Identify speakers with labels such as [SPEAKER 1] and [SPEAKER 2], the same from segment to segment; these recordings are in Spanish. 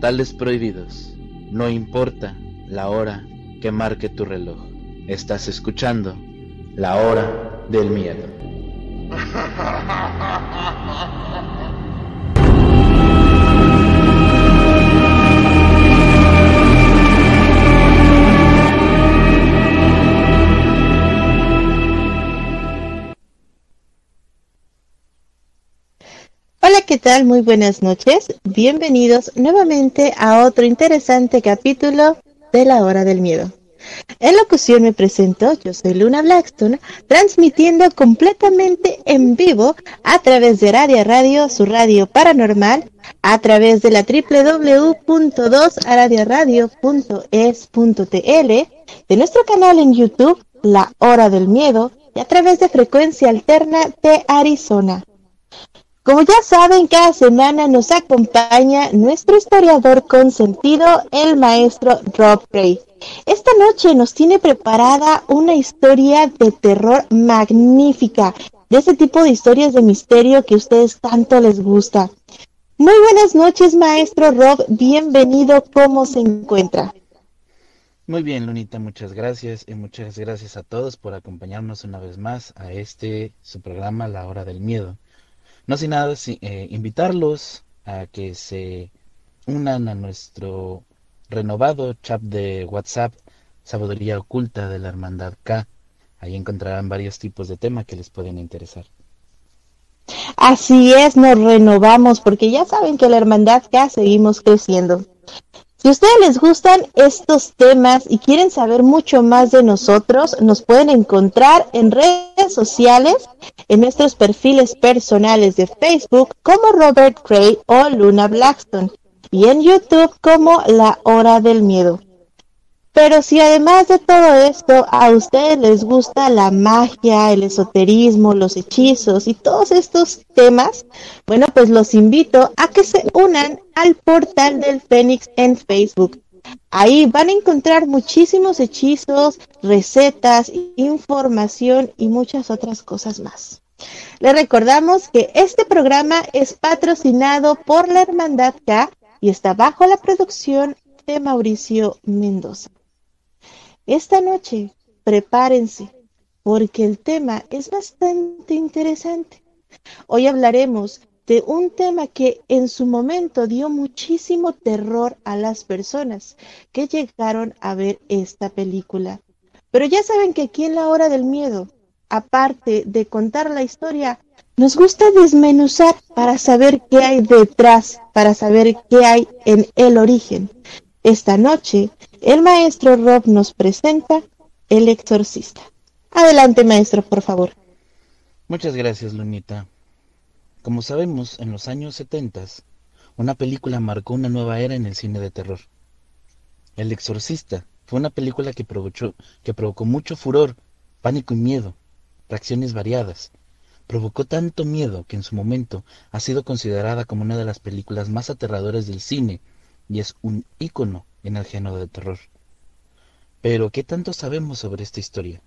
[SPEAKER 1] Tales prohibidos. No importa la hora que marque tu reloj. Estás escuchando la hora del miedo.
[SPEAKER 2] Muy buenas noches. Bienvenidos nuevamente a otro interesante capítulo de La Hora del Miedo. En locución me presento, yo soy Luna Blackstone, transmitiendo completamente en vivo a través de Radio Radio, su radio paranormal, a través de la www.2radioradio.es.tl, de nuestro canal en YouTube, La Hora del Miedo, y a través de Frecuencia Alterna de Arizona. Como ya saben, cada semana nos acompaña nuestro historiador consentido, el maestro Rob Gray. Esta noche nos tiene preparada una historia de terror magnífica, de ese tipo de historias de misterio que a ustedes tanto les gusta. Muy buenas noches, maestro Rob, bienvenido, ¿cómo se encuentra?
[SPEAKER 1] Muy bien, Lunita, muchas gracias y muchas gracias a todos por acompañarnos una vez más a este su programa La Hora del Miedo. No sin nada, eh, invitarlos a que se unan a nuestro renovado chat de WhatsApp, Sabiduría Oculta de la Hermandad K. Ahí encontrarán varios tipos de temas que les pueden interesar.
[SPEAKER 2] Así es, nos renovamos porque ya saben que la Hermandad K seguimos creciendo. Si a ustedes les gustan estos temas y quieren saber mucho más de nosotros, nos pueden encontrar en redes sociales, en nuestros perfiles personales de Facebook como Robert Gray o Luna Blackstone y en YouTube como La Hora del Miedo. Pero si además de todo esto a ustedes les gusta la magia, el esoterismo, los hechizos y todos estos temas, bueno, pues los invito a que se unan al portal del Fénix en Facebook. Ahí van a encontrar muchísimos hechizos, recetas, información y muchas otras cosas más. Les recordamos que este programa es patrocinado por la Hermandad K y está bajo la producción de Mauricio Mendoza. Esta noche prepárense porque el tema es bastante interesante. Hoy hablaremos de un tema que en su momento dio muchísimo terror a las personas que llegaron a ver esta película. Pero ya saben que aquí en la hora del miedo, aparte de contar la historia, nos gusta desmenuzar para saber qué hay detrás, para saber qué hay en el origen. Esta noche el maestro Rob nos presenta El exorcista. Adelante, maestro, por favor.
[SPEAKER 1] Muchas gracias, Lunita. Como sabemos, en los años 70, una película marcó una nueva era en el cine de terror. El exorcista fue una película que provocó, que provocó mucho furor, pánico y miedo, reacciones variadas. Provocó tanto miedo que en su momento ha sido considerada como una de las películas más aterradoras del cine y es un ícono en el género de terror. Pero, ¿qué tanto sabemos sobre esta historia?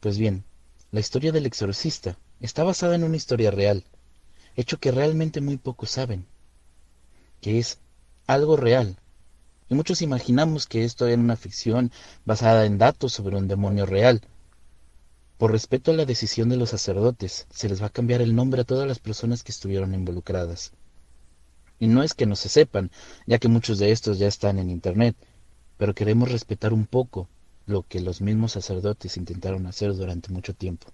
[SPEAKER 1] Pues bien, la historia del exorcista está basada en una historia real, hecho que realmente muy pocos saben, que es algo real. Y muchos imaginamos que esto era una ficción basada en datos sobre un demonio real. Por respeto a la decisión de los sacerdotes, se les va a cambiar el nombre a todas las personas que estuvieron involucradas. Y no es que no se sepan, ya que muchos de estos ya están en Internet, pero queremos respetar un poco lo que los mismos sacerdotes intentaron hacer durante mucho tiempo,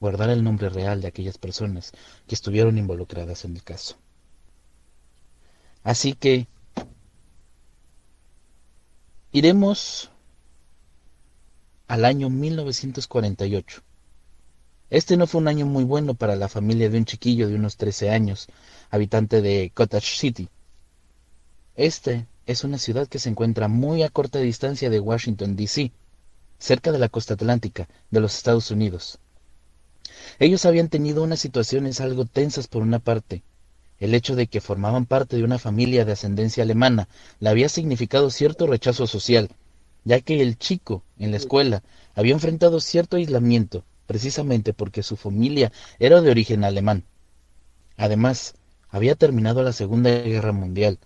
[SPEAKER 1] guardar el nombre real de aquellas personas que estuvieron involucradas en el caso. Así que iremos al año 1948. Este no fue un año muy bueno para la familia de un chiquillo de unos 13 años, habitante de Cottage City. Este es una ciudad que se encuentra muy a corta distancia de Washington, D.C., cerca de la costa atlántica de los Estados Unidos. Ellos habían tenido unas situaciones algo tensas por una parte. El hecho de que formaban parte de una familia de ascendencia alemana le había significado cierto rechazo social, ya que el chico en la escuela había enfrentado cierto aislamiento precisamente porque su familia era de origen alemán. Además, había terminado la Segunda Guerra Mundial,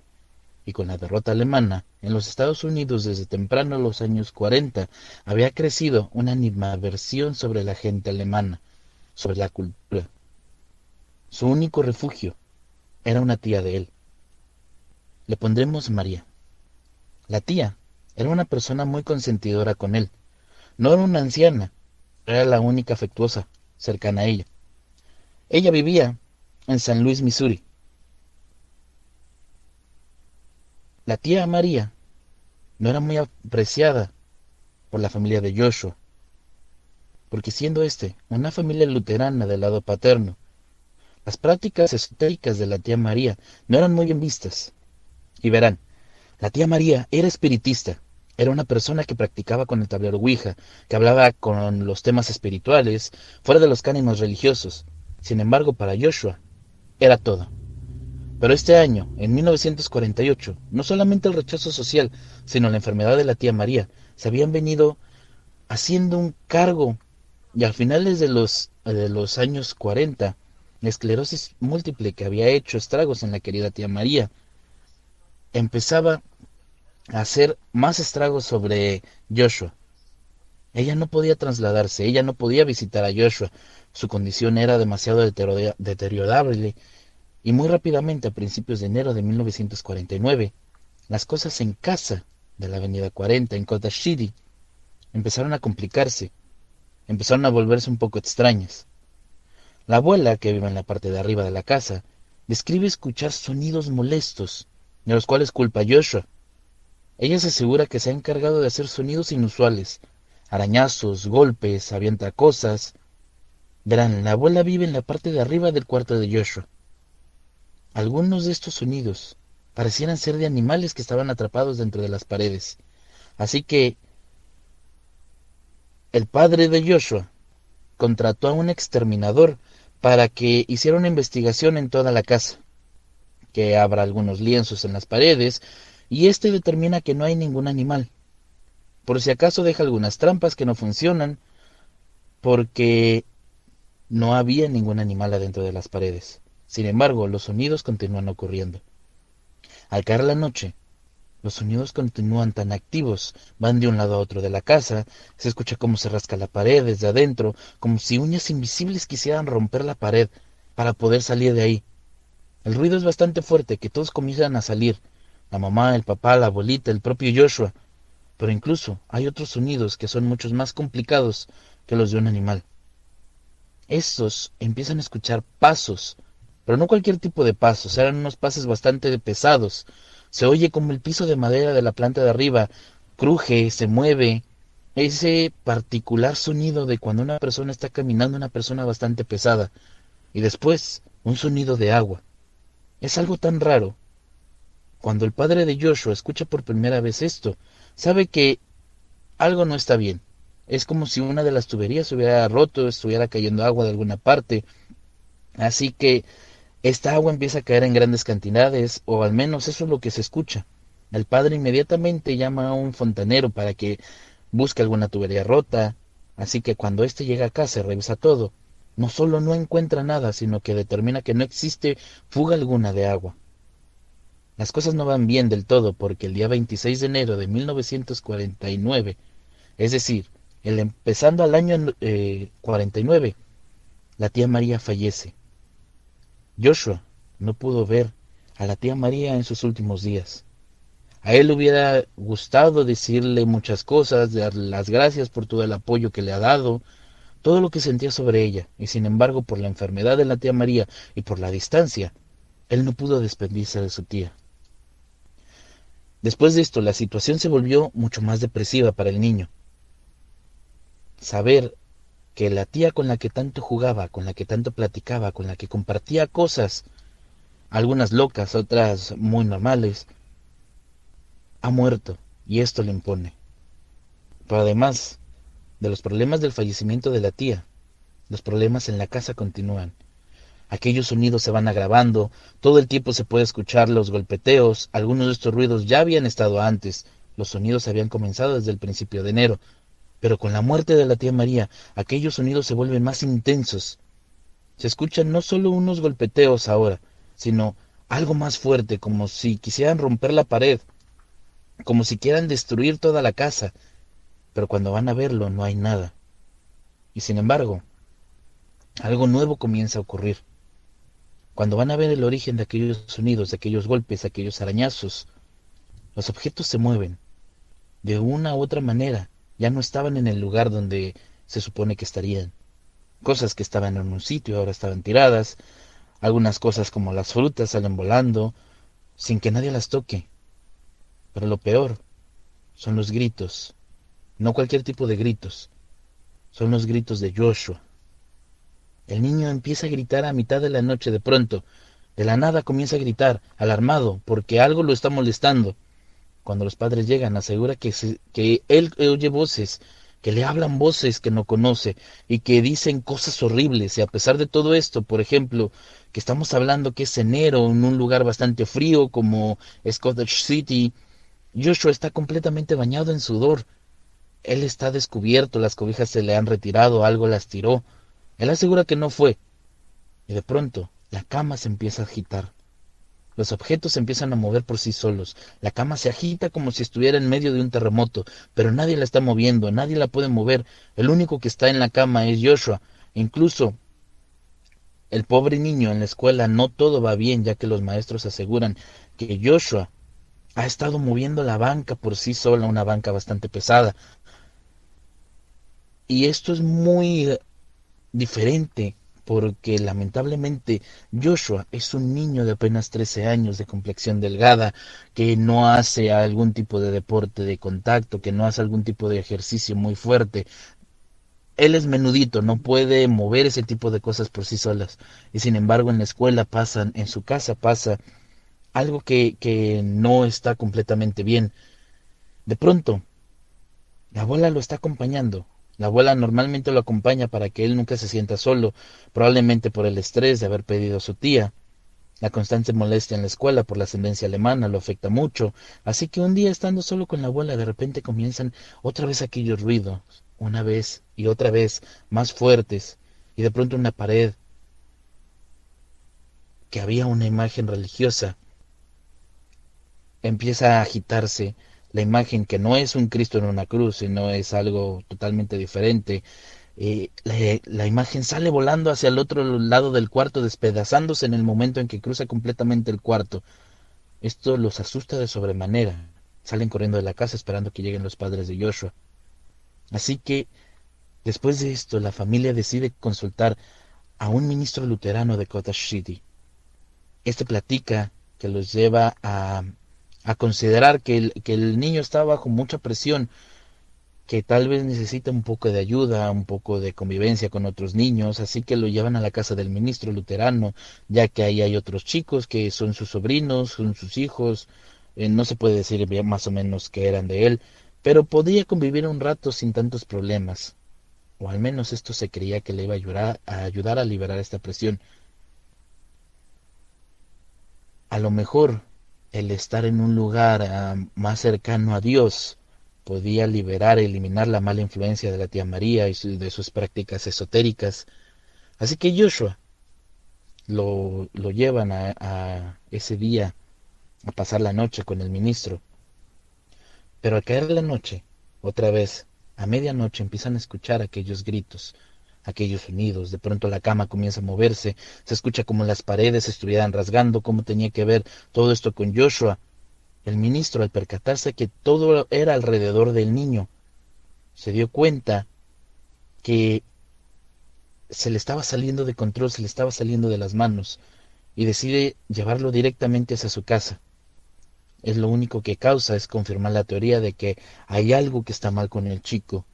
[SPEAKER 1] y con la derrota alemana, en los Estados Unidos desde temprano los años 40 había crecido una animadversión sobre la gente alemana, sobre la cultura. Su único refugio era una tía de él. Le pondremos María. La tía era una persona muy consentidora con él. No era una anciana, era la única afectuosa, cercana a ella. Ella vivía en San Luis, Missouri. La tía María no era muy apreciada por la familia de Joshua, porque siendo este una familia luterana del lado paterno, las prácticas esotéricas de la tía María no eran muy bien vistas. Y verán, la tía María era espiritista, era una persona que practicaba con el tablero Ouija, que hablaba con los temas espirituales, fuera de los cánones religiosos. Sin embargo, para Joshua, era todo. Pero este año, en 1948, no solamente el rechazo social, sino la enfermedad de la tía María, se habían venido haciendo un cargo y al finales de los, de los años 40, la esclerosis múltiple que había hecho estragos en la querida tía María, empezaba hacer más estragos sobre Joshua. Ella no podía trasladarse, ella no podía visitar a Joshua. Su condición era demasiado deteriorable y muy rápidamente, a principios de enero de 1949, las cosas en casa de la Avenida 40 en Kota City empezaron a complicarse, empezaron a volverse un poco extrañas. La abuela, que vive en la parte de arriba de la casa, describe escuchar sonidos molestos, de los cuales culpa Joshua. Ella se asegura que se ha encargado de hacer sonidos inusuales, arañazos, golpes, avienta cosas. Verán, la abuela vive en la parte de arriba del cuarto de Joshua. Algunos de estos sonidos parecieran ser de animales que estaban atrapados dentro de las paredes. Así que el padre de Joshua contrató a un exterminador para que hiciera una investigación en toda la casa, que abra algunos lienzos en las paredes, y éste determina que no hay ningún animal. Por si acaso deja algunas trampas que no funcionan, porque no había ningún animal adentro de las paredes. Sin embargo, los sonidos continúan ocurriendo. Al caer la noche, los sonidos continúan tan activos, van de un lado a otro de la casa, se escucha cómo se rasca la pared desde adentro, como si uñas invisibles quisieran romper la pared para poder salir de ahí. El ruido es bastante fuerte, que todos comienzan a salir, la mamá, el papá, la abuelita, el propio Joshua, pero incluso hay otros sonidos que son muchos más complicados que los de un animal. Estos empiezan a escuchar pasos, pero no cualquier tipo de pasos, eran unos pasos bastante pesados. Se oye como el piso de madera de la planta de arriba cruje, se mueve, ese particular sonido de cuando una persona está caminando, una persona bastante pesada, y después un sonido de agua. Es algo tan raro. Cuando el padre de Joshua escucha por primera vez esto, sabe que algo no está bien. Es como si una de las tuberías hubiera roto, estuviera cayendo agua de alguna parte. Así que esta agua empieza a caer en grandes cantidades, o al menos eso es lo que se escucha. El padre inmediatamente llama a un fontanero para que busque alguna tubería rota, así que cuando éste llega a casa revisa todo, no solo no encuentra nada, sino que determina que no existe fuga alguna de agua. Las cosas no van bien del todo porque el día 26 de enero de 1949, es decir, el empezando al año 49, eh, la tía María fallece. Joshua no pudo ver a la tía María en sus últimos días. A él hubiera gustado decirle muchas cosas, darle las gracias por todo el apoyo que le ha dado, todo lo que sentía sobre ella, y sin embargo por la enfermedad de la tía María y por la distancia, él no pudo despedirse de su tía. Después de esto, la situación se volvió mucho más depresiva para el niño. Saber que la tía con la que tanto jugaba, con la que tanto platicaba, con la que compartía cosas, algunas locas, otras muy normales, ha muerto y esto le impone. Pero además de los problemas del fallecimiento de la tía, los problemas en la casa continúan. Aquellos sonidos se van agravando, todo el tiempo se puede escuchar los golpeteos, algunos de estos ruidos ya habían estado antes, los sonidos habían comenzado desde el principio de enero, pero con la muerte de la tía María, aquellos sonidos se vuelven más intensos. Se escuchan no solo unos golpeteos ahora, sino algo más fuerte, como si quisieran romper la pared, como si quieran destruir toda la casa, pero cuando van a verlo no hay nada. Y sin embargo, algo nuevo comienza a ocurrir. Cuando van a ver el origen de aquellos sonidos, de aquellos golpes, de aquellos arañazos, los objetos se mueven. De una u otra manera, ya no estaban en el lugar donde se supone que estarían. Cosas que estaban en un sitio ahora estaban tiradas. Algunas cosas como las frutas salen volando sin que nadie las toque. Pero lo peor son los gritos. No cualquier tipo de gritos. Son los gritos de Joshua. El niño empieza a gritar a mitad de la noche de pronto. De la nada comienza a gritar, alarmado, porque algo lo está molestando. Cuando los padres llegan, asegura que, que él oye voces, que le hablan voces que no conoce y que dicen cosas horribles. Y a pesar de todo esto, por ejemplo, que estamos hablando que es enero en un lugar bastante frío como Scottish City, Joshua está completamente bañado en sudor. Él está descubierto, las cobijas se le han retirado, algo las tiró. Él asegura que no fue. Y de pronto, la cama se empieza a agitar. Los objetos se empiezan a mover por sí solos. La cama se agita como si estuviera en medio de un terremoto, pero nadie la está moviendo, nadie la puede mover. El único que está en la cama es Joshua. incluso el pobre niño en la escuela no todo va bien, ya que los maestros aseguran que Joshua ha estado moviendo la banca por sí sola, una banca bastante pesada. Y esto es muy diferente porque lamentablemente Joshua es un niño de apenas 13 años de complexión delgada, que no hace algún tipo de deporte de contacto, que no hace algún tipo de ejercicio muy fuerte. Él es menudito, no puede mover ese tipo de cosas por sí solas. Y sin embargo en la escuela pasan, en su casa pasa algo que, que no está completamente bien. De pronto, la abuela lo está acompañando, la abuela normalmente lo acompaña para que él nunca se sienta solo, probablemente por el estrés de haber pedido a su tía. La constante molestia en la escuela por la ascendencia alemana lo afecta mucho, así que un día estando solo con la abuela de repente comienzan otra vez aquellos ruidos, una vez y otra vez más fuertes, y de pronto una pared que había una imagen religiosa empieza a agitarse la imagen que no es un Cristo en una cruz, sino es algo totalmente diferente. Eh, la, imagen sale volando hacia el otro lado del cuarto, despedazándose en el momento en que cruza completamente el cuarto. Esto los asusta de sobremanera. Salen corriendo de la casa esperando que lleguen los padres de Joshua. Así que, después de esto, la familia decide consultar a un ministro luterano de Cottage City. Este platica que los lleva a a considerar que el, que el niño está bajo mucha presión, que tal vez necesita un poco de ayuda, un poco de convivencia con otros niños, así que lo llevan a la casa del ministro luterano, ya que ahí hay otros chicos que son sus sobrinos, son sus hijos, eh, no se puede decir más o menos que eran de él, pero podía convivir un rato sin tantos problemas, o al menos esto se creía que le iba a ayudar a, ayudar a liberar esta presión. A lo mejor el estar en un lugar ah, más cercano a Dios podía liberar, eliminar la mala influencia de la tía María y de sus prácticas esotéricas. Así que Joshua lo, lo llevan a, ese día a pasar la noche con el ministro. Pero al caer la noche, otra vez, a medianoche empiezan a escuchar aquellos gritos, aquellos sonidos. De pronto la cama comienza a moverse, se escucha como las paredes estuvieran rasgando, cómo tenía que ver todo esto con Joshua. El ministro, al percatarse que todo era alrededor del niño, se dio cuenta que se le estaba saliendo de control, se le estaba saliendo de las manos, y decide llevarlo directamente hacia su casa. Es lo único que causa es confirmar la teoría de que hay algo que está mal con el chico.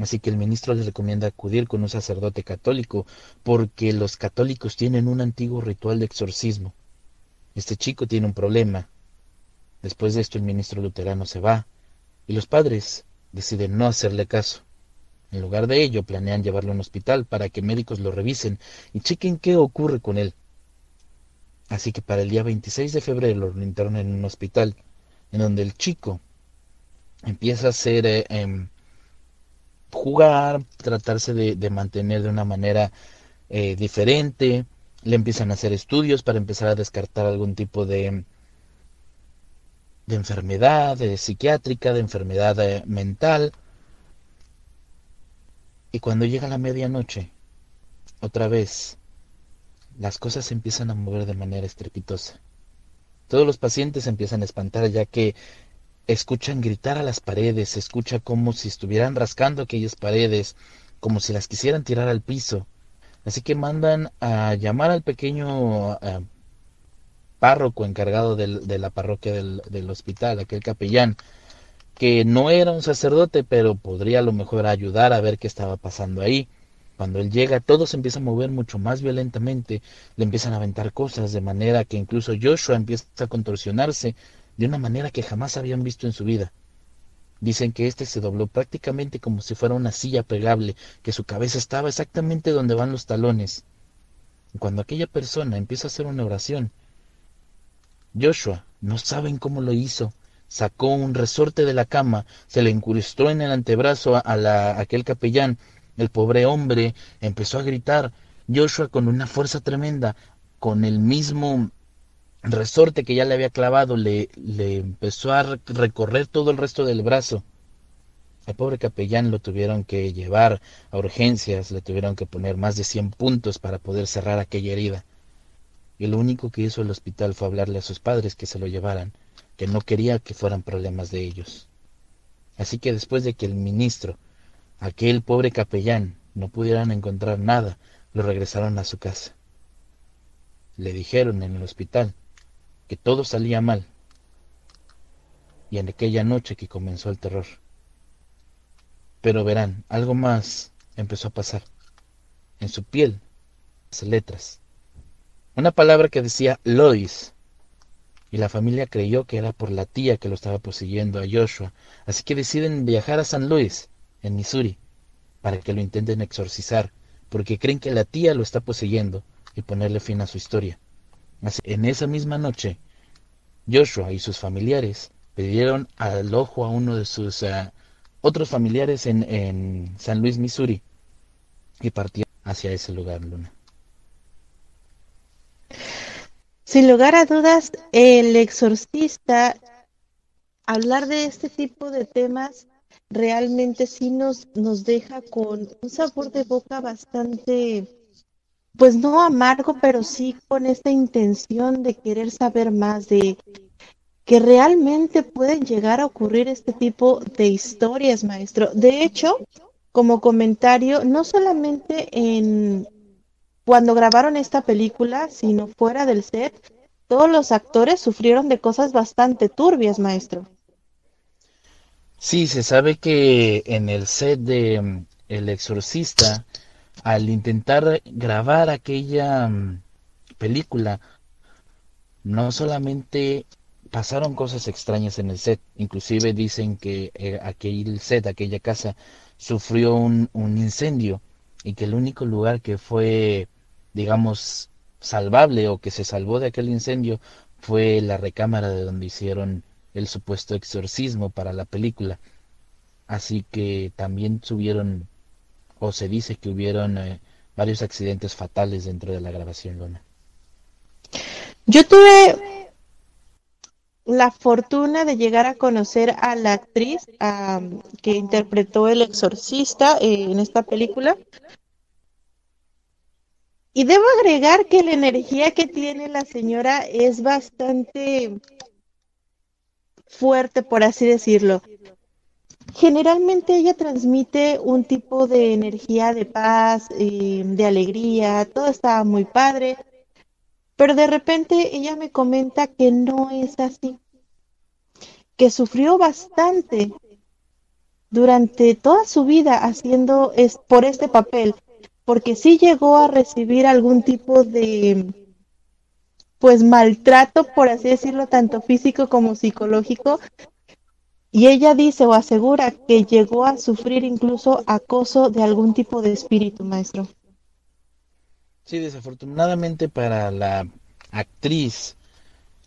[SPEAKER 1] Así que el ministro les recomienda acudir con un sacerdote católico porque los católicos tienen un antiguo ritual de exorcismo. Este chico tiene un problema. Después de esto el ministro luterano se va y los padres deciden no hacerle caso. En lugar de ello planean llevarlo a un hospital para que médicos lo revisen y chequen qué ocurre con él. Así que para el día 26 de febrero lo internan en un hospital en donde el chico empieza a ser jugar, tratarse de, mantener de una manera eh, diferente. le empiezan a hacer estudios para empezar a descartar algún tipo de, de enfermedad de psiquiátrica, de enfermedad eh, mental. Y cuando llega la medianoche, otra vez, las cosas se empiezan a mover de manera estrepitosa. Todos los pacientes empiezan a espantar ya que escuchan gritar a las paredes, se escucha como si estuvieran rascando aquellas paredes, como si las quisieran tirar al piso. Así que mandan a llamar al pequeño eh, párroco encargado de la parroquia del, del, hospital, aquel capellán, que no era un sacerdote, pero podría a lo mejor ayudar a ver qué estaba pasando ahí. Cuando él llega, todo se empieza a mover mucho más violentamente, le empiezan a aventar cosas, de manera que incluso Joshua empieza a contorsionarse de una manera que jamás habían visto en su vida. Dicen que éste se dobló prácticamente como si fuera una silla pegable, que su cabeza estaba exactamente donde van los talones. Cuando aquella persona empieza a hacer una oración, Joshua, no saben cómo lo hizo, sacó un resorte de la cama, se le incrustó en el antebrazo a, la, aquel capellán, el pobre hombre empezó a gritar, Joshua con una fuerza tremenda, con el mismo resorte que ya le había clavado le, le empezó a recorrer todo el resto del brazo. El pobre capellán lo tuvieron que llevar a urgencias, le tuvieron que poner más de 100 puntos para poder cerrar aquella herida. Y lo único que hizo el hospital fue hablarle a sus padres que se lo llevaran, que no quería que fueran problemas de ellos. Así que después de que el ministro, aquel pobre capellán, no pudieran encontrar nada, lo regresaron a su casa. Le dijeron en el hospital que todo salía mal. Y en aquella noche que comenzó el terror. Pero verán, algo más empezó a pasar. En su piel, las letras. Una palabra que decía Lois. Y la familia creyó que era por la tía que lo estaba poseyendo a Joshua. Así que deciden viajar a San Luis, en Missouri, para que lo intenten exorcizar, porque creen que la tía lo está poseyendo y ponerle fin a su historia. En esa misma noche, Joshua y sus familiares pidieron al ojo a uno de sus eh, otros familiares en, en, San Luis, Missouri, y partieron hacia ese lugar, Luna.
[SPEAKER 2] Sin lugar a dudas, el exorcista, hablar de este tipo de temas realmente sí nos, nos deja con un sabor de boca bastante pues no amargo, pero sí con esta intención de querer saber más, de que realmente pueden llegar a ocurrir este tipo de historias, maestro. De hecho, como comentario, no solamente en cuando grabaron esta película, sino fuera del set, todos los actores sufrieron de cosas bastante turbias, maestro.
[SPEAKER 1] Sí, se sabe que en el set de mm, El Exorcista al intentar grabar aquella mm, película, no solamente pasaron cosas extrañas en el set, inclusive dicen que eh, aquel set, aquella casa, sufrió un, un incendio y que el único lugar que fue, digamos, salvable o que se salvó de aquel incendio fue la recámara de donde hicieron el supuesto exorcismo para la película. Así que también subieron o se dice que hubieron eh, varios accidentes fatales dentro de la grabación, Luna.
[SPEAKER 2] Yo tuve la fortuna de llegar a conocer a la actriz que interpretó el exorcista eh, en esta película. Y debo agregar que la energía que tiene la señora es bastante fuerte, por así decirlo. Generalmente ella transmite un tipo de energía de paz, eh, de alegría, todo está muy padre, pero de repente ella me comenta que no es así, que sufrió bastante durante toda su vida haciendo es, por este papel, porque sí llegó a recibir algún tipo de pues maltrato, por así decirlo, tanto físico como psicológico, y ella dice o asegura que llegó a sufrir incluso acoso de algún tipo de espíritu, maestro.
[SPEAKER 1] Sí, desafortunadamente para la actriz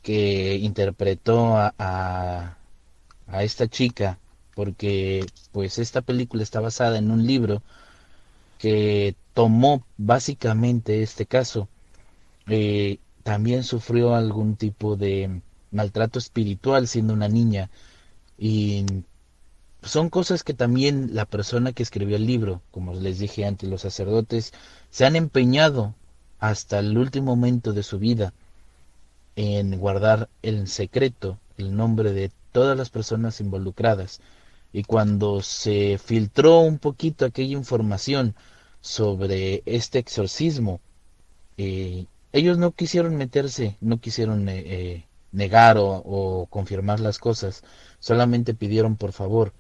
[SPEAKER 1] que interpretó a, a, esta chica, porque pues esta película está basada en un libro que tomó básicamente este caso. eh, también sufrió algún tipo de maltrato espiritual siendo una niña y son cosas que también la persona que escribió el libro, como les dije antes, los sacerdotes se han empeñado hasta el último momento de su vida en guardar en secreto el nombre de todas las personas involucradas. Y cuando se filtró un poquito aquella información sobre este exorcismo, eh, ellos no quisieron meterse, no quisieron eh, eh, negar o, confirmar las cosas, solamente pidieron por favor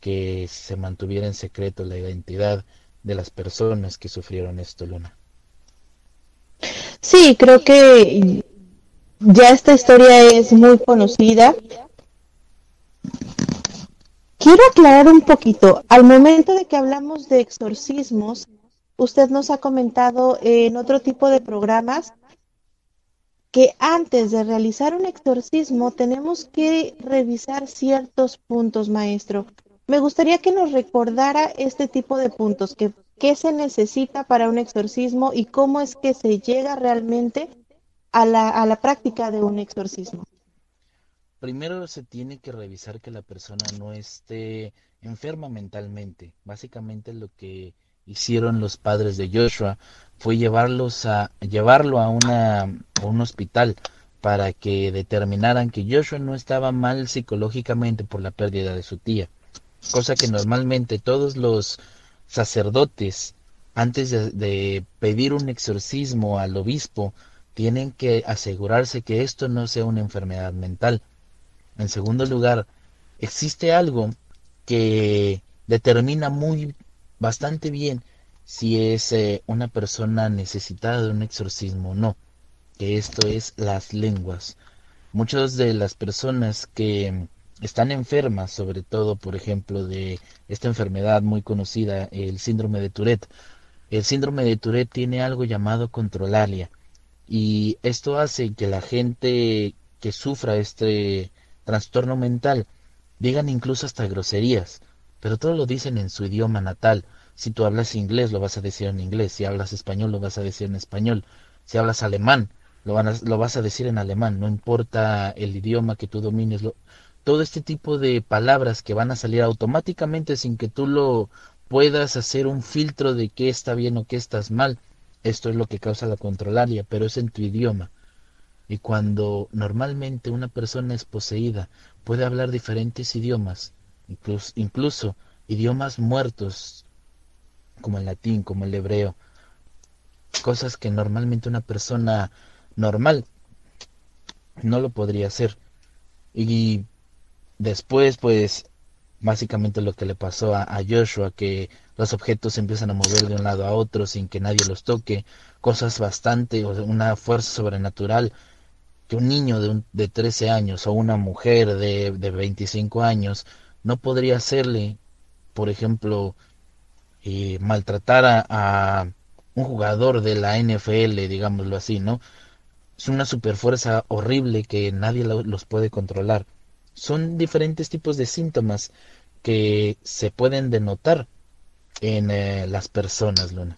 [SPEAKER 1] que se mantuviera en secreto la identidad de las personas que sufrieron esto, Luna.
[SPEAKER 2] Sí, creo que ya esta historia es muy conocida. Quiero aclarar un poquito. Al momento de que hablamos de exorcismos, usted nos ha comentado en otro tipo de programas que antes de realizar un exorcismo tenemos que revisar ciertos puntos, maestro. Me gustaría que nos recordara este tipo de puntos, que qué se necesita para un exorcismo y cómo es que se llega realmente a la, a la práctica de un exorcismo?
[SPEAKER 1] Primero se tiene que revisar que la persona no esté enferma mentalmente. Básicamente lo que hicieron los padres de Joshua fue llevarlos a llevarlo a, una, a un hospital para que determinaran que Joshua no estaba mal psicológicamente por la pérdida de su tía, cosa que normalmente todos los sacerdotes antes de pedir un exorcismo al obispo tienen que asegurarse que esto no sea una enfermedad mental. En segundo lugar, existe algo que determina muy bastante bien si es eh, una persona necesitada de un exorcismo o no, que esto es las lenguas. Muchas de las personas que están enfermas, sobre todo, por ejemplo, de esta enfermedad muy conocida, el síndrome de Tourette. El síndrome de Tourette tiene algo llamado controlalia y esto hace que la gente que sufra este trastorno mental digan incluso hasta groserías, pero todo lo dicen en su idioma natal. Si tú hablas inglés, lo vas a decir en inglés. Si hablas español, lo vas a decir en español. Si hablas alemán, lo, lo vas a decir en alemán. No importa el idioma que tú domines. todo este tipo de palabras que van a salir automáticamente sin que tú lo puedas hacer un filtro de qué está bien o qué estás mal, esto es lo que causa la controlaria, pero es en tu idioma. Y cuando normalmente una persona es poseída, puede hablar diferentes idiomas, incluso, incluso idiomas muertos, como el latín, como el hebreo, cosas que normalmente una persona normal no lo podría hacer. Y después, pues, básicamente lo que le pasó a, Joshua, que los objetos se empiezan a mover de un lado a otro sin que nadie los toque, cosas bastante, una fuerza sobrenatural que un niño de, de 13 años o una mujer de, de 25 años no podría hacerle, por ejemplo, eh, maltratar a, un jugador de la NFL, digámoslo así, ¿no? Es una superfuerza horrible que nadie los puede controlar. Son diferentes tipos de síntomas que se pueden denotar en eh, las personas, Luna.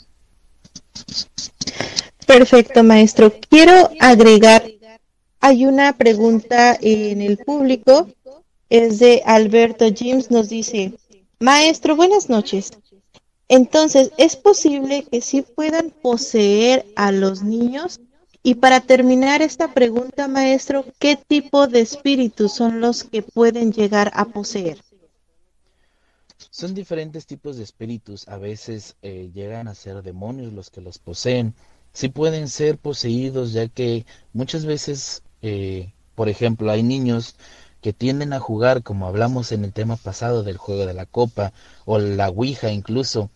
[SPEAKER 2] Perfecto, maestro. Quiero agregar, hay una pregunta en el público, es de Alberto James, nos dice, maestro, buenas noches. Entonces, ¿es posible que sí puedan poseer a los niños? Y para terminar esta pregunta, maestro, ¿qué tipo de espíritus son los que pueden llegar a poseer?
[SPEAKER 1] Son diferentes tipos de espíritus, a veces eh, llegan a ser demonios los que los poseen, sí pueden ser poseídos ya que muchas veces, eh, por ejemplo, hay niños que tienden a jugar, como hablamos en el tema pasado del juego de la copa o la Ouija incluso,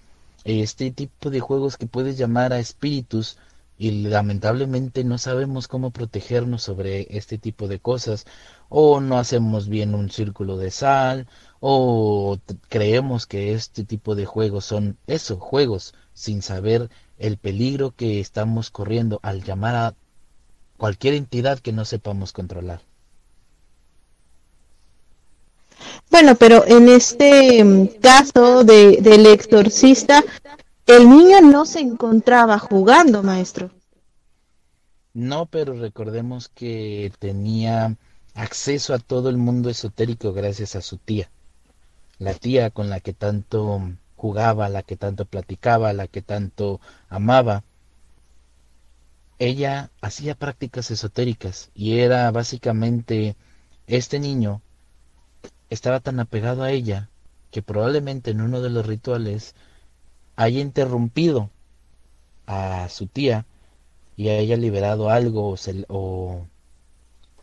[SPEAKER 1] este tipo de juegos que puedes llamar a espíritus y lamentablemente no sabemos cómo protegernos sobre este tipo de cosas o no hacemos bien un círculo de sal o creemos que este tipo de juegos son eso, juegos, sin saber el peligro que estamos corriendo al llamar a cualquier entidad que no sepamos controlar.
[SPEAKER 2] Bueno, pero en este mm, caso de, del exorcista, el niño no se encontraba jugando, maestro.
[SPEAKER 1] No, pero recordemos que tenía acceso a todo el mundo esotérico gracias a su tía. La tía con la que tanto jugaba, la que tanto platicaba, la que tanto amaba. Ella hacía prácticas esotéricas y era básicamente este niño estaba tan apegado a ella que probablemente en uno de los rituales haya interrumpido a su tía y haya liberado algo o,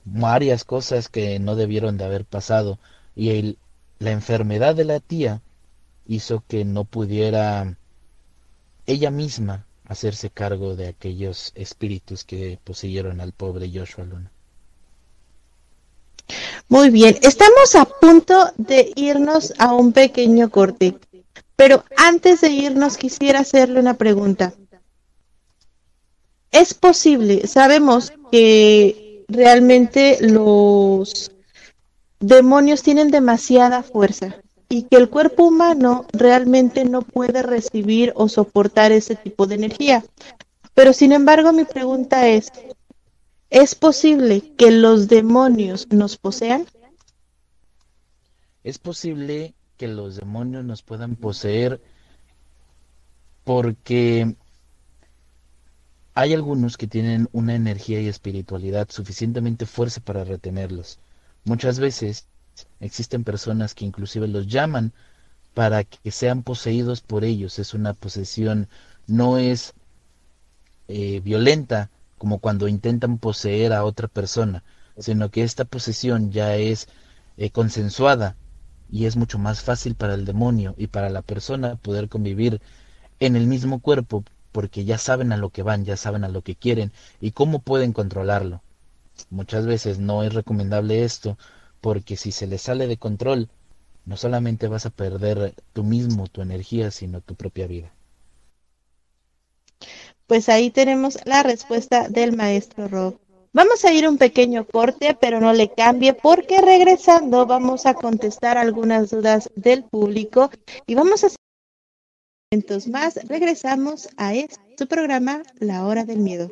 [SPEAKER 1] varias cosas que no debieron de haber pasado y la enfermedad de la tía hizo que no pudiera ella misma hacerse cargo de aquellos espíritus que poseyeron al pobre Joshua Luna.
[SPEAKER 2] Muy bien, estamos a punto de irnos a un pequeño corte, pero antes de irnos quisiera hacerle una pregunta. Es posible, sabemos que realmente los demonios tienen demasiada fuerza y que el cuerpo humano realmente no puede recibir o soportar ese tipo de energía. Pero sin embargo mi pregunta es, ¿es posible que los demonios nos posean?
[SPEAKER 1] Es posible que los demonios nos puedan poseer porque hay algunos que tienen una energía y espiritualidad suficientemente fuerte para retenerlos. Muchas veces existen personas que inclusive los llaman para que sean poseídos por ellos. Es una posesión, no es eh, violenta como cuando intentan poseer a otra persona, sino que esta posesión ya es eh, consensuada y es mucho más fácil para el demonio y para la persona poder convivir en el mismo cuerpo porque ya saben a lo que van, ya saben a lo que quieren y cómo pueden controlarlo. Muchas veces no es recomendable esto porque si se les sale de control, no solamente vas a perder tú mismo tu energía, sino tu propia vida.
[SPEAKER 2] Pues ahí tenemos la respuesta del maestro Rob. Vamos a ir un pequeño corte, pero no le cambie porque regresando vamos a contestar algunas dudas del público y vamos a más, regresamos a este programa La Hora del Miedo.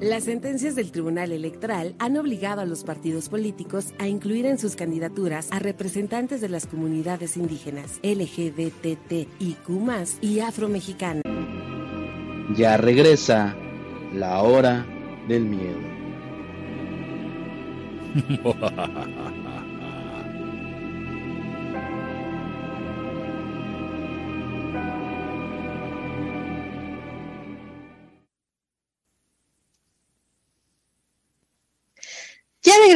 [SPEAKER 3] Las sentencias del Tribunal Electoral han obligado a los partidos políticos a incluir en sus candidaturas a representantes de las comunidades indígenas, LGBTIQ y afromexicanas.
[SPEAKER 1] Ya regresa la hora del miedo.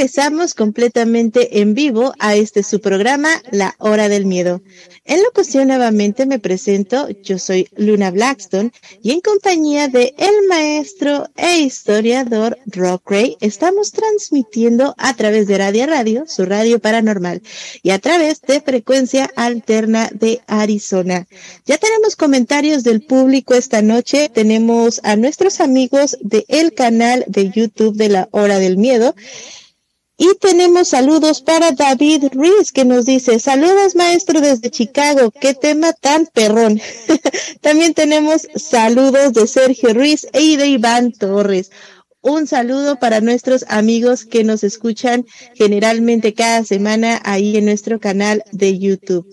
[SPEAKER 2] regresamos completamente en vivo a este su programa, La Hora del Miedo. En locución nuevamente me presento, yo soy Luna Blackstone y en compañía de el maestro e historiador Rock Ray estamos transmitiendo a través de Radio Radio, su radio paranormal, y a través de frecuencia alterna de Arizona. Ya tenemos comentarios del público esta noche, tenemos a nuestros amigos del el canal de YouTube de La Hora del Miedo y tenemos saludos para David Ruiz que nos dice, saludos maestro desde Chicago, qué tema tan perrón. También tenemos saludos de Sergio Ruiz y de Iván Torres. Un saludo para nuestros amigos que nos escuchan generalmente cada semana ahí en nuestro canal de YouTube.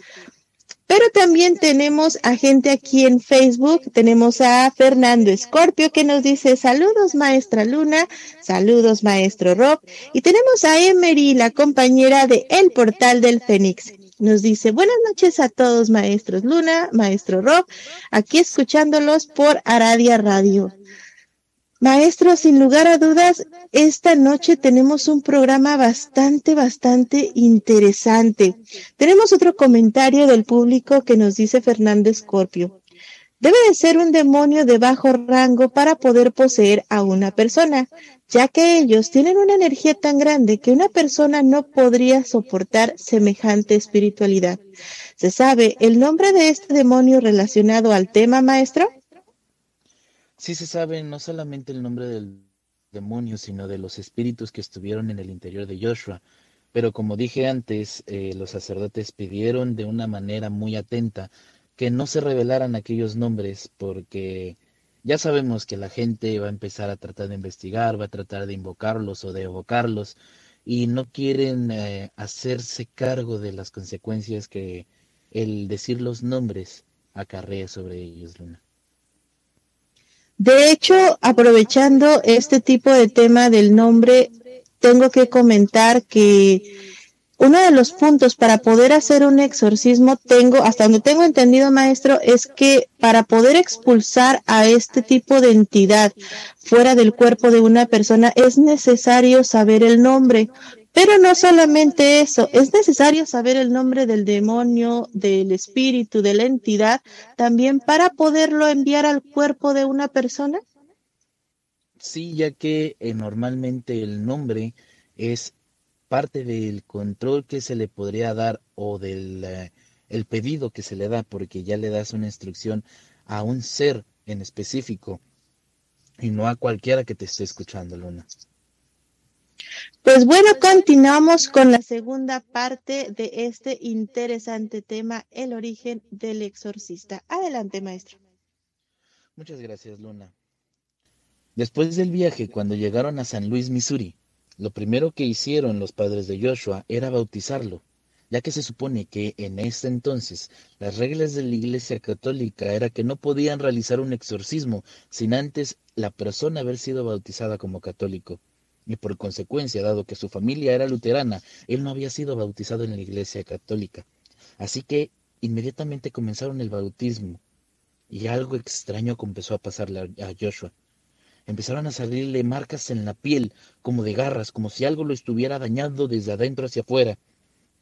[SPEAKER 2] Pero también tenemos a gente aquí en Facebook. Tenemos a Fernando Escorpio que nos dice saludos maestra Luna, saludos maestro Rob. Y tenemos a Emery, la compañera de El Portal del Fénix. Nos dice buenas noches a todos maestros Luna, maestro Rob, aquí escuchándolos por Aradia Radio. Maestro, sin lugar a dudas, esta noche tenemos un programa bastante, bastante interesante. Tenemos otro comentario del público que nos dice Fernando Escorpio. Debe de ser un demonio de bajo rango para poder poseer a una persona, ya que ellos tienen una energía tan grande que una persona no podría soportar semejante espiritualidad. ¿Se sabe el nombre de este demonio relacionado al tema, maestro?
[SPEAKER 1] Sí se sabe no solamente el nombre del demonio, sino de los espíritus que estuvieron en el interior de Joshua. Pero como dije antes, eh, los sacerdotes pidieron de una manera muy atenta que no se revelaran aquellos nombres porque ya sabemos que la gente va a empezar a tratar de investigar, va a tratar de invocarlos o de evocarlos y no quieren eh, hacerse cargo de las consecuencias que el decir los nombres acarrea sobre ellos, Luna.
[SPEAKER 2] De hecho, aprovechando este tipo de tema del nombre, tengo que comentar que uno de los puntos para poder hacer un exorcismo, tengo, hasta donde tengo entendido, maestro, es que para poder expulsar a este tipo de entidad fuera del cuerpo de una persona es necesario saber el nombre. Pero no solamente eso, es necesario saber el nombre del demonio, del espíritu, de la entidad, también para poderlo enviar al cuerpo de una persona.
[SPEAKER 1] Sí, ya que eh, normalmente el nombre es parte del control que se le podría dar o del eh, el pedido que se le da, porque ya le das una instrucción a un ser en específico y no a cualquiera que te esté escuchando, Luna.
[SPEAKER 2] Pues bueno, continuamos con la segunda parte de este interesante tema, el origen del exorcista. Adelante, maestro.
[SPEAKER 1] Muchas gracias, Luna. Después del viaje, cuando llegaron a San Luis, Missouri, lo primero que hicieron los padres de Joshua era bautizarlo, ya que se supone que en ese entonces las reglas de la Iglesia Católica era que no podían realizar un exorcismo sin antes la persona haber sido bautizada como católico y por consecuencia, dado que su familia era luterana, él no había sido bautizado en la iglesia católica. Así que inmediatamente comenzaron el bautismo y algo extraño comenzó a pasarle a Joshua. Empezaron a salirle marcas en la piel, como de garras, como si algo lo estuviera dañando desde adentro hacia afuera.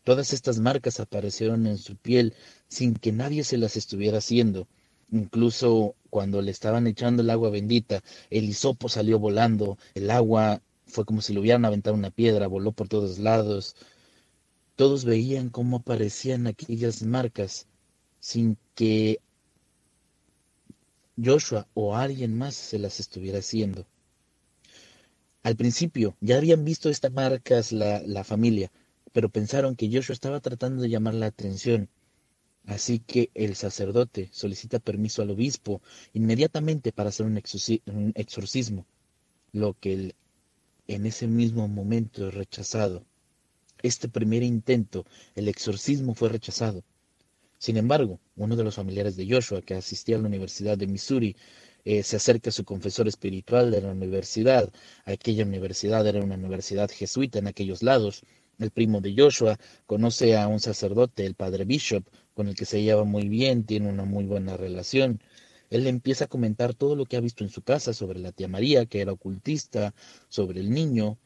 [SPEAKER 1] Todas estas marcas aparecieron en su piel sin que nadie se las estuviera haciendo. Incluso cuando le estaban echando el agua bendita, el hisopo salió volando, el agua fue como si le hubieran aventado una piedra, voló por todos lados. Todos veían cómo aparecían aquellas marcas sin que Joshua o alguien más se las estuviera haciendo. Al principio ya habían visto estas marcas la, la familia, pero pensaron que Joshua estaba tratando de llamar la atención. Así que el sacerdote solicita permiso al obispo inmediatamente para hacer un, exorcismo, lo que el en ese mismo momento rechazado. Este primer intento, el exorcismo, fue rechazado. Sin embargo, uno de los familiares de Joshua, que asistía a la Universidad de Missouri, eh, se acerca a su confesor espiritual de la universidad. Aquella universidad era una universidad jesuita en aquellos lados. El primo de Joshua conoce a un sacerdote, el padre Bishop, con el que se lleva muy bien, tiene una muy buena relación. Él le empieza a comentar todo lo que ha visto en su casa sobre la tía María, que era ocultista, sobre el niño.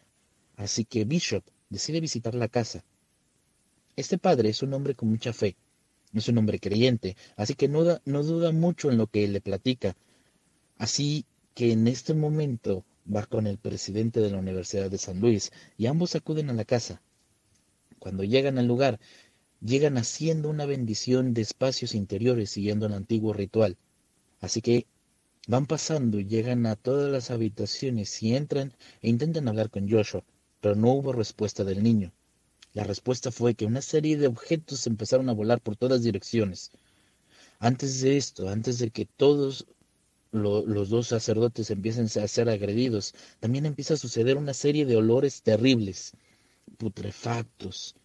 [SPEAKER 1] Así que Bishop decide visitar la casa. Este padre es un hombre con mucha fe, es un hombre creyente, así que no, no duda mucho en lo que le platica. Así que en este momento va con el presidente de la Universidad de San Luis y ambos acuden a la casa. Cuando llegan al lugar, llegan haciendo una bendición de espacios interiores siguiendo el antiguo ritual. Así que van pasando llegan a todas las habitaciones y entran e intentan hablar con Joshua, pero no hubo respuesta del niño. La respuesta fue que una serie de objetos empezaron a volar por todas direcciones. Antes de esto, antes de que todos los dos sacerdotes empiecen a ser agredidos, también empieza a suceder una serie de olores terribles, putrefactos,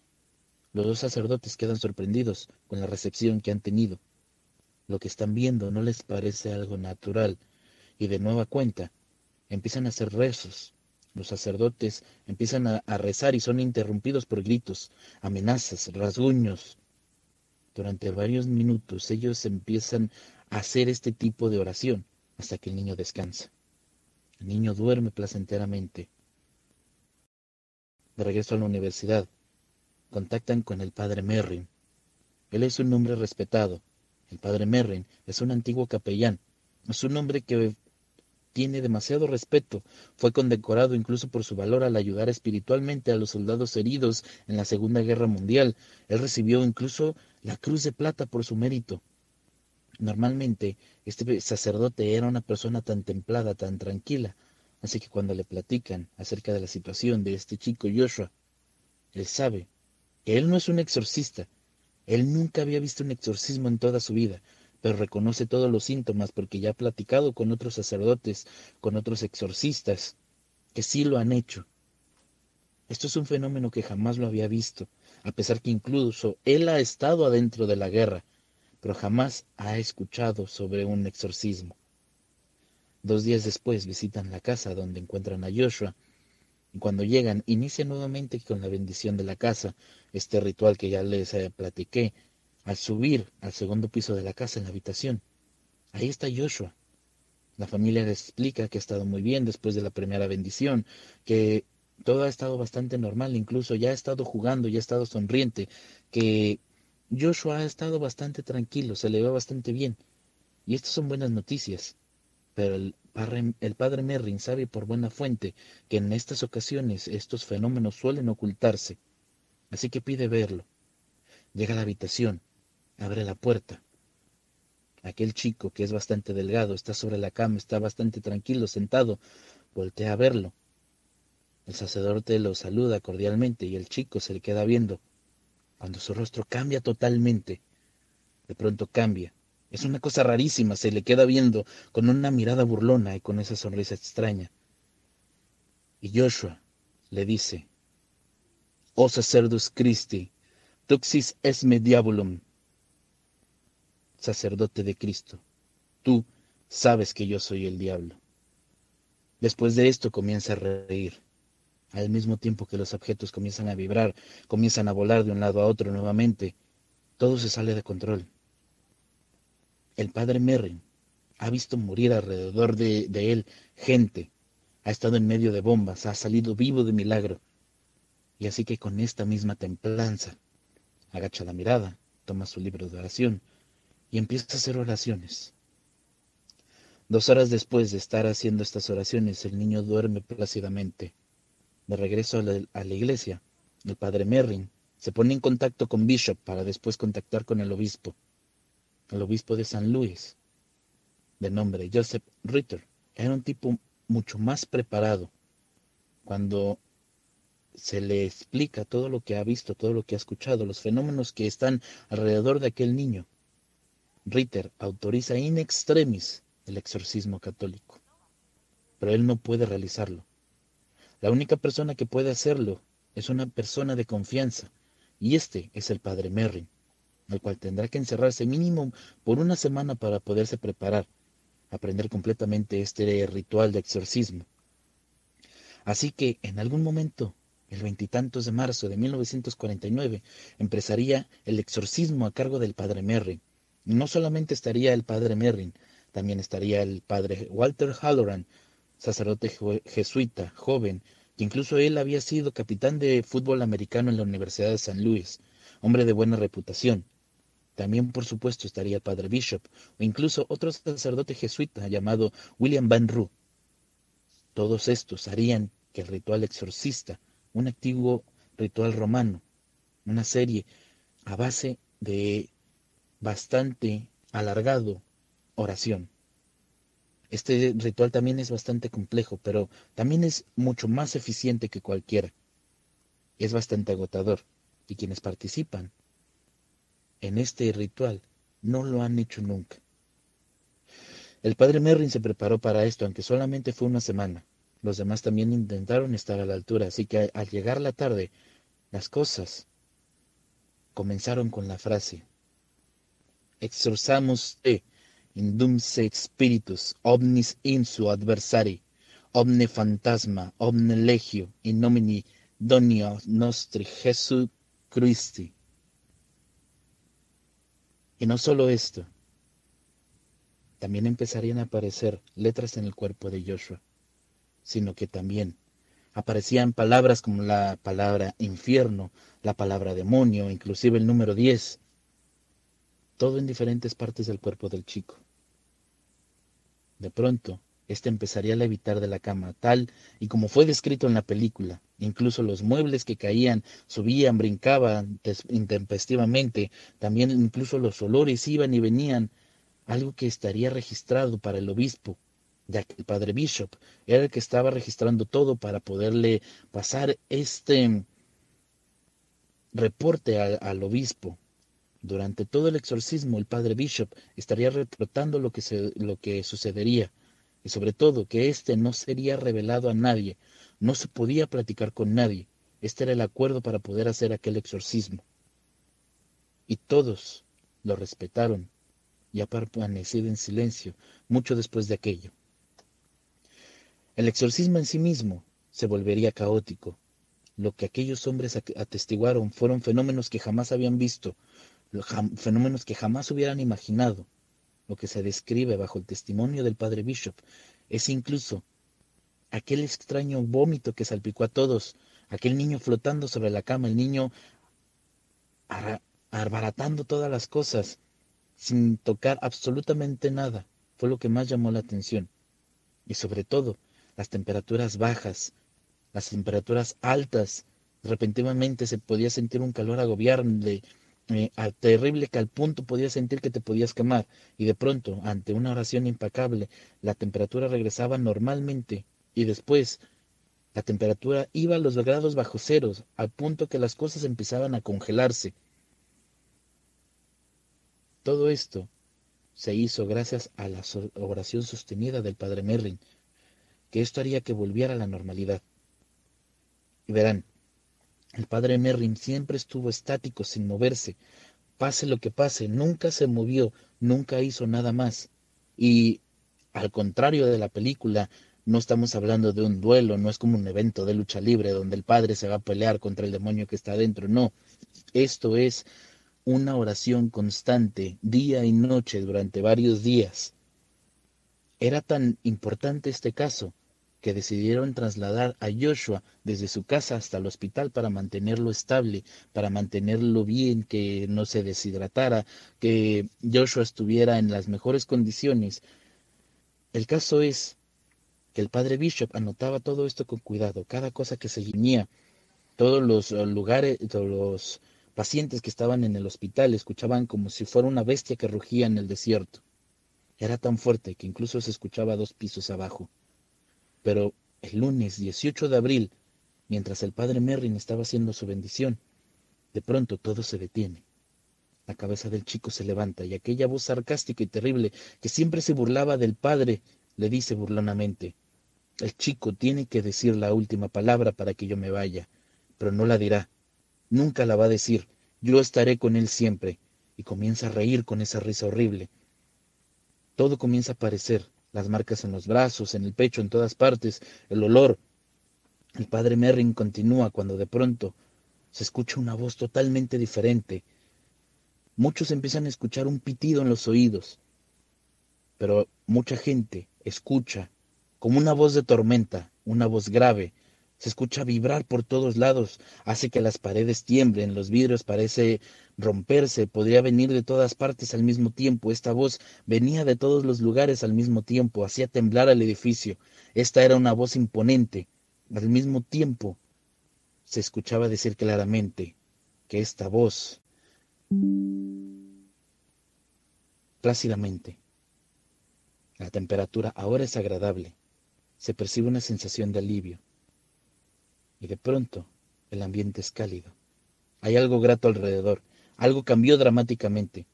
[SPEAKER 1] Los dos sacerdotes quedan sorprendidos con la recepción que han tenido. Lo que están viendo no les parece algo natural y de nueva cuenta empiezan a hacer rezos. Los sacerdotes empiezan a, rezar y son interrumpidos por gritos, amenazas, rasguños. Durante varios minutos ellos empiezan a hacer este tipo de oración hasta que el niño descansa. El niño duerme placenteramente. De regreso a la universidad, contactan con el padre Merrin. Él es un hombre respetado. El padre Merrin es un antiguo capellán. Es un hombre que tiene demasiado respeto. Fue condecorado incluso por su valor al ayudar espiritualmente a los soldados heridos en la Segunda Guerra Mundial. Él recibió incluso la Cruz de Plata por su mérito. Normalmente, este sacerdote era una persona tan templada, tan tranquila, así que cuando le platican acerca de la situación de este chico Joshua, él sabe él no es un exorcista. Él nunca había visto un exorcismo en toda su vida, pero reconoce todos los síntomas porque ya ha platicado con otros sacerdotes, con otros exorcistas, que sí lo han hecho. Esto es un fenómeno que jamás lo había visto, a pesar que incluso él ha estado adentro de la guerra, pero jamás ha escuchado sobre un exorcismo. Dos días después visitan la casa donde encuentran a Joshua y cuando llegan, inicia nuevamente con la bendición de la casa, este ritual que ya les eh, platiqué. Al subir al segundo piso de la casa, en la habitación, ahí está Joshua. La familia le explica que ha estado muy bien después de la primera bendición, que todo ha estado bastante normal, incluso ya ha estado jugando, ya ha estado sonriente, que Joshua ha estado bastante tranquilo, se le ve bastante bien. Y estas son buenas noticias. Pero el padre Merrin sabe por buena fuente que en estas ocasiones estos fenómenos suelen ocultarse, así que pide verlo. Llega a la habitación, abre la puerta. Aquel chico, que es bastante delgado, está sobre la cama, está bastante tranquilo, sentado, voltea a verlo. El sacerdote lo saluda cordialmente y el chico se le queda viendo. Cuando su rostro cambia totalmente, de pronto cambia es una cosa rarísima, se le queda viendo con una mirada burlona y con esa sonrisa extraña. Y Joshua le dice, Oh sacerdus Christi, tuxis esme diabolum, sacerdote de Cristo, tú sabes que yo soy el diablo. Después de esto comienza a reír, al mismo tiempo que los objetos comienzan a vibrar, comienzan a volar de un lado a otro nuevamente, todo se sale de control. El padre Merrin ha visto morir alrededor de, él gente, ha estado en medio de bombas, ha salido vivo de milagro. Y así que con esta misma templanza, agacha la mirada, toma su libro de oración y empieza a hacer oraciones. Dos horas después de estar haciendo estas oraciones, el niño duerme plácidamente. De regreso a la, iglesia, el padre Merrin se pone en contacto con Bishop para después contactar con el obispo el obispo de San Luis, de nombre Joseph Ritter, era un tipo mucho más preparado. Cuando se le explica todo lo que ha visto, todo lo que ha escuchado, los fenómenos que están alrededor de aquel niño, Ritter autoriza in extremis el exorcismo católico, pero él no puede realizarlo. La única persona que puede hacerlo es una persona de confianza, y este es el padre Merrin al cual tendrá que encerrarse mínimo por una semana para poderse preparar, aprender completamente este ritual de exorcismo. Así que en algún momento, el veintitantos de marzo de 1949, empezaría el exorcismo a cargo del padre Merrin. no solamente estaría el padre Merrin, también estaría el padre Walter Halloran, sacerdote jesuita, joven, que incluso él había sido capitán de fútbol americano en la Universidad de San Luis, hombre de buena reputación, también, por supuesto, estaría el padre Bishop o incluso otro sacerdote jesuita llamado William Van Roo. Todos estos harían que el ritual exorcista, un antiguo ritual romano, una serie a base de bastante alargado oración. Este ritual también es bastante complejo, pero también es mucho más eficiente que cualquiera. Es bastante agotador y quienes participan en este ritual no lo han hecho nunca. El padre Merrin se preparó para esto, aunque solamente fue una semana. Los demás también intentaron estar a la altura, así que al llegar la tarde, las cosas comenzaron con la frase Exorcamos te, indumse spiritus, omnis insu adversari, omne fantasma, omne legio, in nomini Donio nostri Jesu Christi. Y no solo esto, también empezarían a aparecer letras en el cuerpo de Joshua, sino que también aparecían palabras como la palabra infierno, la palabra demonio, inclusive el número 10, todo en diferentes partes del cuerpo del chico. De pronto, éste empezaría a levitar de la cama, tal y como fue descrito en la película. Incluso los muebles que caían, subían, brincaban intempestivamente, también incluso los olores iban y venían, algo que estaría registrado para el obispo, ya que el padre Bishop era el que estaba registrando todo para poderle pasar este reporte al, obispo. Durante todo el exorcismo, el padre Bishop estaría reportando lo que sucedería y sobre todo que éste no sería revelado a nadie, no se podía platicar con nadie. Este era el acuerdo para poder hacer aquel exorcismo. Y todos lo respetaron y ha permanecido en silencio mucho después de aquello. El exorcismo en sí mismo se volvería caótico. Lo que aquellos hombres atestiguaron fueron fenómenos que jamás habían visto, fenómenos que jamás hubieran imaginado. Lo que se describe bajo el testimonio del padre Bishop. Es incluso aquel extraño vómito que salpicó a todos, aquel niño flotando sobre la cama, el niño arbaratando todas las cosas sin tocar absolutamente nada, fue lo que más llamó la atención. Y sobre todo, las temperaturas bajas, las temperaturas altas, repentinamente se podía sentir un calor agobiante, eh, terrible que al punto podías sentir que te podías quemar y de pronto, ante una oración impecable, la temperatura regresaba normalmente y después la temperatura iba a los grados bajo ceros, al punto que las cosas empezaban a congelarse. Todo esto se hizo gracias a la oración sostenida del padre Merlin, que esto haría que volviera a la normalidad. Y verán, el padre Merrin siempre estuvo estático, sin moverse. Pase lo que pase, nunca se movió, nunca hizo nada más. Y al contrario de la película, no estamos hablando de un duelo, no es como un evento de lucha libre donde el padre se va a pelear contra el demonio que está adentro, no. Esto es una oración constante, día y noche, durante varios días. Era tan importante este caso que decidieron trasladar a Joshua desde su casa hasta el hospital para mantenerlo estable, para mantenerlo bien, que no se deshidratara, que Joshua estuviera en las mejores condiciones. El caso es que el padre Bishop anotaba todo esto con cuidado, cada cosa que se guiñía, todos los uh, lugares, todos los pacientes que estaban en el hospital escuchaban como si fuera una bestia que rugía en el desierto. Era tan fuerte que incluso se escuchaba dos pisos abajo. Pero el lunes 18 de abril, mientras el padre Merrin estaba haciendo su bendición, de pronto todo se detiene. La cabeza del chico se levanta y aquella voz sarcástica y terrible que siempre se burlaba del padre le dice burlonamente, el chico tiene que decir la última palabra para que yo me vaya, pero no la dirá, nunca la va a decir, yo estaré con él siempre, y comienza a reír con esa risa horrible. Todo comienza a aparecer, las marcas en los brazos, en el pecho, en todas partes, el olor. El padre Merrin continúa cuando de pronto se escucha una voz totalmente diferente. Muchos empiezan a escuchar un pitido en los oídos, pero mucha gente escucha como una voz de tormenta, una voz grave, se escucha vibrar por todos lados, hace que las paredes tiemblen, los vidrios parece romperse, podría venir de todas partes al mismo tiempo. Esta voz venía de todos los lugares al mismo tiempo, hacía temblar al edificio. Esta era una voz imponente. Al mismo tiempo se escuchaba decir claramente que esta voz plácidamente. La temperatura ahora es agradable. Se percibe una sensación de alivio de pronto el ambiente es cálido. Hay algo grato alrededor, algo cambió dramáticamente.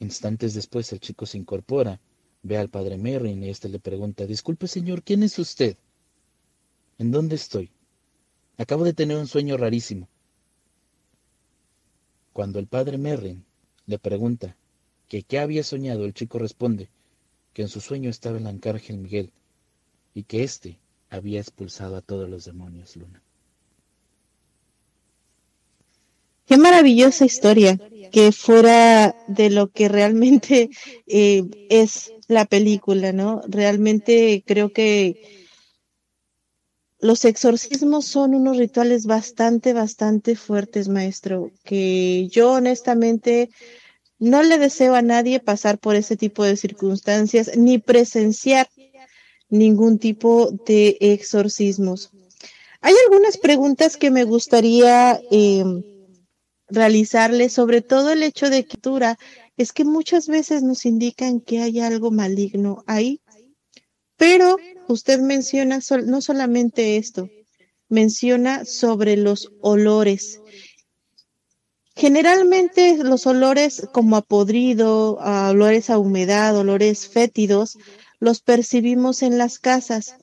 [SPEAKER 1] Instantes después el chico se incorpora, ve al padre Merrin y éste le pregunta, disculpe señor, ¿quién es usted? ¿En dónde estoy? Acabo de tener un sueño rarísimo. Cuando el padre Merrin le pregunta que qué había soñado, el chico responde que en su sueño estaba el arcángel Miguel y que éste había expulsado a todos los demonios, Luna.
[SPEAKER 2] Qué maravillosa historia que fuera de lo que realmente eh, es la película, ¿no? Realmente creo que los exorcismos son unos rituales bastante, bastante fuertes, maestro, que yo honestamente no le deseo a nadie pasar por ese tipo de circunstancias ni presenciar ningún tipo de exorcismos. Hay algunas preguntas que me gustaría eh, realizarle, sobre todo el hecho de que es que muchas veces nos indican que hay algo maligno ahí, pero usted menciona no solamente esto, menciona sobre los olores. Generalmente los olores como a podrido, a olores a humedad, olores fétidos, los percibimos en las casas.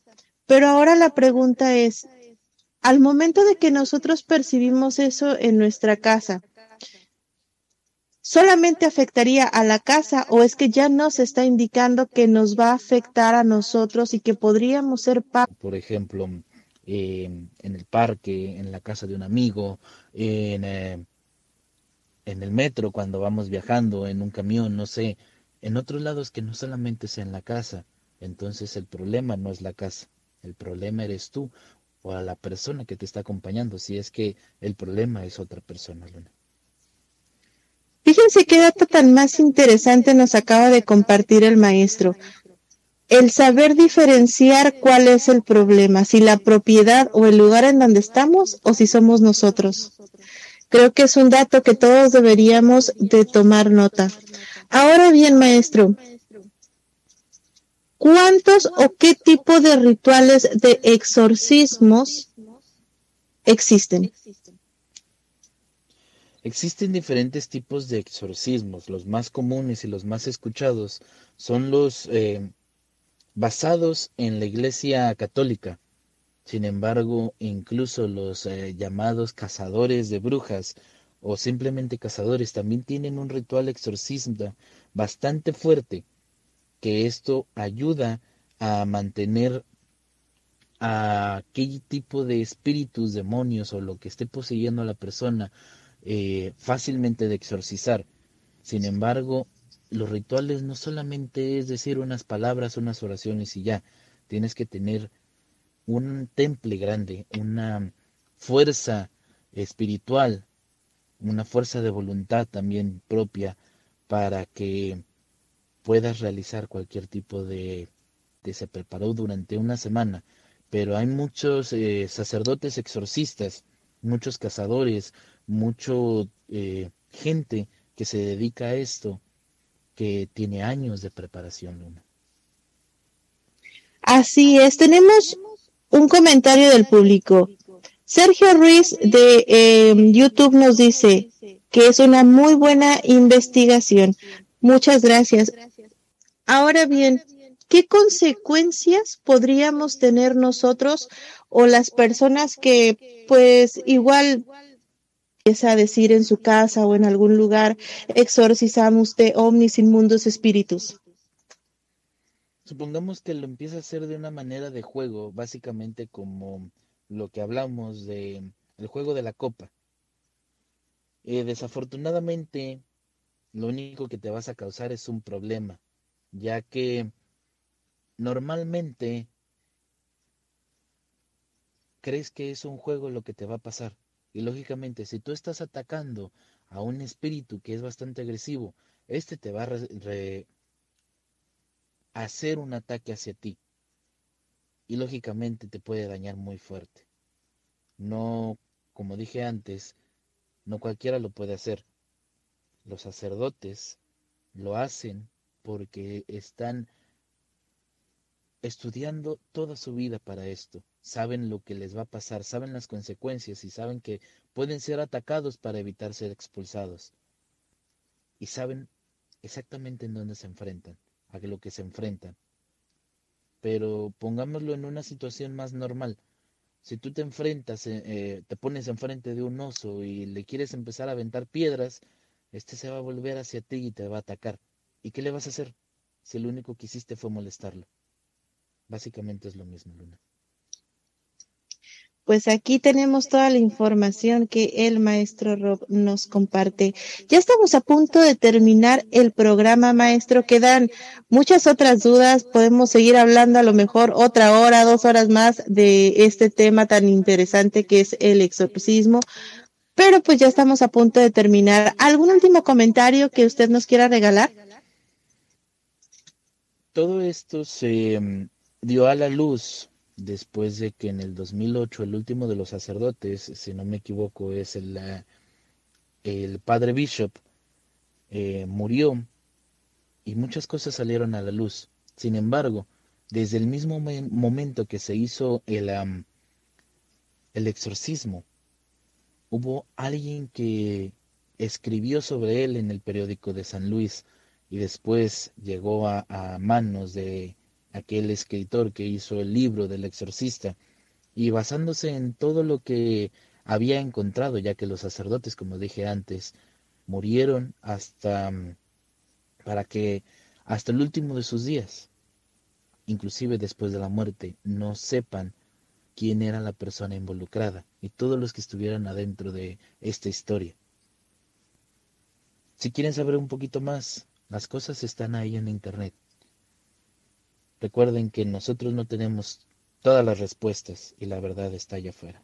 [SPEAKER 2] Pero ahora la pregunta es, al momento de que nosotros percibimos eso en nuestra casa, ¿solamente afectaría a la casa o es que ya nos está indicando que nos va a afectar a nosotros y que podríamos ser
[SPEAKER 1] Por ejemplo, eh, en el parque, en la casa de un amigo, en, eh, en el metro cuando vamos viajando, en un camión, no sé, en otros lados que no solamente sea en la casa. Entonces el problema no es la casa, el problema eres tú o a la persona que te está acompañando, si es que el problema es otra persona, Luna.
[SPEAKER 2] Fíjense qué dato tan más interesante nos acaba de compartir el maestro. El saber diferenciar cuál es el problema, si la propiedad o el lugar en donde estamos o si somos nosotros. Creo que es un dato que todos deberíamos de tomar nota. Ahora bien, maestro, ¿Cuántos o qué tipo de rituales de exorcismos existen?
[SPEAKER 1] Existen diferentes tipos de exorcismos. Los más comunes y los más escuchados son los eh, basados en la Iglesia Católica. Sin embargo, incluso los eh, llamados cazadores de brujas o simplemente cazadores también tienen un ritual exorcismo bastante fuerte que esto ayuda a mantener a aquel tipo de espíritus, demonios o lo que esté poseyendo a la persona eh, fácilmente de exorcizar. Sin embargo, los rituales no solamente es decir unas palabras, unas oraciones y ya. Tienes que tener un temple grande, una fuerza espiritual, una fuerza de voluntad también propia para que puedas realizar cualquier tipo de, se preparó durante una semana, pero hay muchos eh, sacerdotes exorcistas, muchos cazadores, mucho eh, gente que se dedica a esto, que tiene años de preparación, Luna.
[SPEAKER 2] Así es, tenemos un comentario del público. Sergio Ruiz de em, YouTube nos dice que es una muy buena investigación. Muchas gracias. Ahora bien, ¿qué consecuencias podríamos tener nosotros o las personas que pues igual empieza a decir en su casa o en algún lugar, exorcizamos de omnis inmundos espíritus?
[SPEAKER 1] Supongamos que lo empieza a hacer de una manera de juego, básicamente como lo que hablamos de el juego de la copa. Eh, desafortunadamente, lo único que te vas a causar es un problema ya que normalmente crees que es un juego lo que te va a pasar. Y lógicamente, si tú estás atacando a un espíritu que es bastante agresivo, este te va a hacer un ataque hacia ti. Y lógicamente te puede dañar muy fuerte. No, como dije antes, no cualquiera lo puede hacer. Los sacerdotes lo hacen porque están estudiando toda su vida para esto. Saben lo que les va a pasar, saben las consecuencias y saben que pueden ser atacados para evitar ser expulsados. Y saben exactamente en dónde se enfrentan, a lo que se enfrentan. Pero pongámoslo en una situación más normal. Si tú te enfrentas, eh, eh, te pones enfrente de un oso y le quieres empezar a aventar piedras, este se va a volver hacia ti y te va a atacar. ¿Y qué le vas a hacer si lo único que hiciste fue molestarlo? Básicamente es lo mismo, Luna.
[SPEAKER 2] Pues aquí tenemos toda la información que el maestro Rob nos comparte. Ya estamos a punto de terminar el programa, maestro. Quedan muchas otras dudas. Podemos seguir hablando a lo mejor otra hora, dos horas más de este tema tan interesante que es el exorcismo. Pero pues ya estamos a punto de terminar. ¿Algún último comentario que usted nos quiera regalar?
[SPEAKER 1] Todo esto se mm, dio a la luz después de que en el 2008 el último de los sacerdotes, si no me equivoco, es el, el padre Bishop, eh, murió y muchas cosas salieron a la luz. Sin embargo, desde el mismo momento que se hizo el, el exorcismo, hubo alguien que escribió sobre él en el periódico de San Luis y después llegó a manos de aquel escritor que hizo el libro del exorcista, y basándose en todo lo que había encontrado, ya que los sacerdotes, como dije antes, murieron hasta mm, para que hasta el último de sus días, inclusive después de la muerte, no sepan quién era la persona involucrada y todos los que estuvieran adentro de esta historia. Si quieren saber un poquito más, las cosas están ahí en internet. Recuerden que nosotros no tenemos todas las respuestas y la verdad está allá afuera.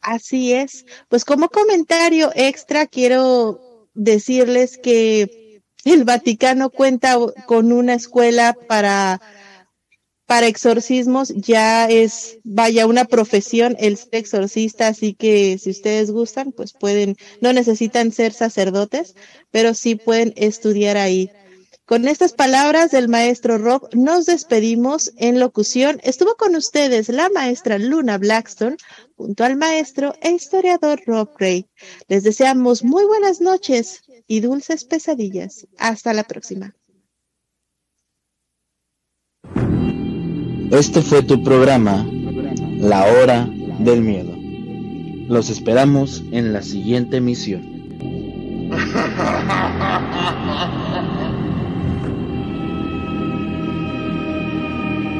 [SPEAKER 2] Así es. Pues como comentario extra quiero decirles que el Vaticano cuenta con una escuela para para exorcismos ya es, vaya, una profesión el ser exorcista, así que si ustedes gustan, pues pueden, no necesitan ser sacerdotes, pero sí pueden estudiar ahí. Con estas palabras del maestro Rob, nos despedimos. En locución estuvo con ustedes la maestra Luna Blackstone junto al maestro e historiador Rob Gray. Les deseamos muy buenas noches y dulces pesadillas. Hasta la próxima.
[SPEAKER 1] Este fue tu programa, La Hora del Miedo. Los esperamos en la siguiente emisión.